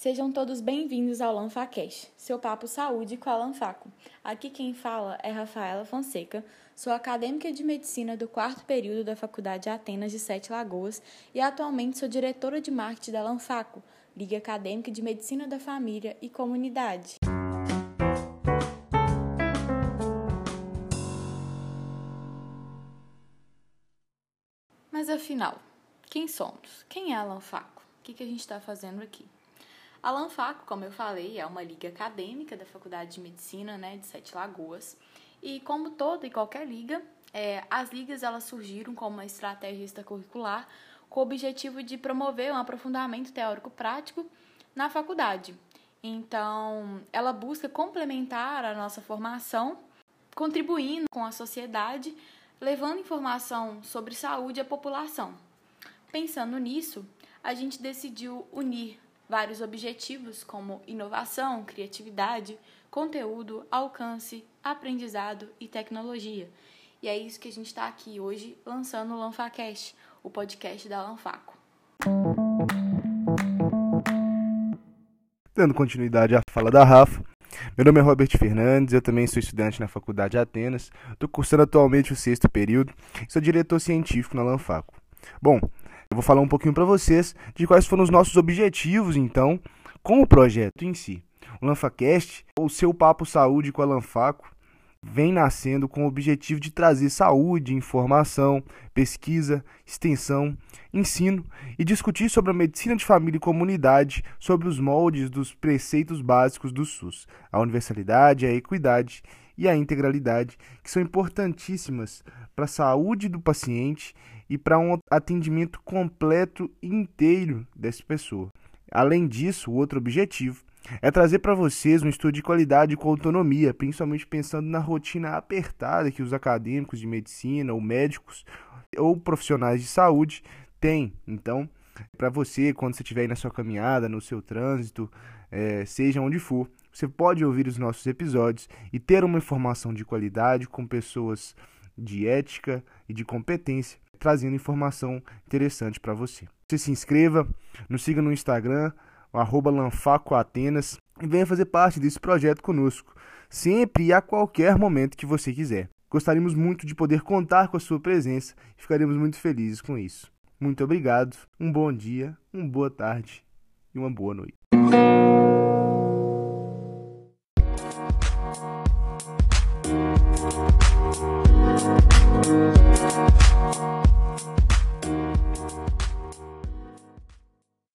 Sejam todos bem-vindos ao Lanfacast, seu papo saúde com a Lanfaco. Aqui quem fala é Rafaela Fonseca, sou acadêmica de medicina do quarto período da Faculdade Atenas de Sete Lagoas e atualmente sou diretora de marketing da Lanfaco, Liga Acadêmica de Medicina da Família e Comunidade. Mas afinal, quem somos? Quem é a Lanfaco? O que, a gente está fazendo aqui? A Lanfaco, como eu falei, é uma liga acadêmica da Faculdade de Medicina né, de Sete Lagoas. E como toda e qualquer liga, é, as ligas elas surgiram como uma estratégia extracurricular com o objetivo de promover um aprofundamento teórico-prático na faculdade. Então, ela busca complementar a nossa formação, contribuindo com a sociedade, levando informação sobre saúde à população. Pensando nisso, a gente decidiu unir vários objetivos como inovação, criatividade, conteúdo, alcance, aprendizado e tecnologia. E é isso que a gente está aqui hoje lançando o Lanfacast, o podcast da Lanfaco. Dando continuidade à fala da Rafa, meu nome é Robert Fernandes, eu também sou estudante na Faculdade de Atenas, estou cursando atualmente o sexto período e sou diretor científico na Lanfaco. Bom, eu vou falar um pouquinho para vocês de quais foram os nossos objetivos, então, com o projeto em si. O LanfaCast, ou seu papo saúde com a Lanfaco, vem nascendo com o objetivo de trazer saúde, informação, pesquisa, extensão, ensino e discutir sobre a medicina de família e comunidade sob os moldes dos preceitos básicos do SUS, a universalidade, a equidade e a integralidade, que são importantíssimas para a saúde do paciente e para um atendimento completo e inteiro dessa pessoa. Além disso, o outro objetivo é trazer para vocês um estudo de qualidade com autonomia, principalmente pensando na rotina apertada que os acadêmicos de medicina, ou médicos, ou profissionais de saúde têm. Então, para você, quando você estiver aí na sua caminhada, no seu trânsito, é, seja onde for, você pode ouvir os nossos episódios e ter uma informação de qualidade com pessoas de ética e de competência trazendo informação interessante para você. Você se inscreva, nos siga no Instagram, lanfacoatenas e venha fazer parte desse projeto conosco, sempre e a qualquer momento que você quiser. Gostaríamos muito de poder contar com a sua presença e ficaremos muito felizes com isso. Muito obrigado, um bom dia, uma boa tarde e uma boa noite.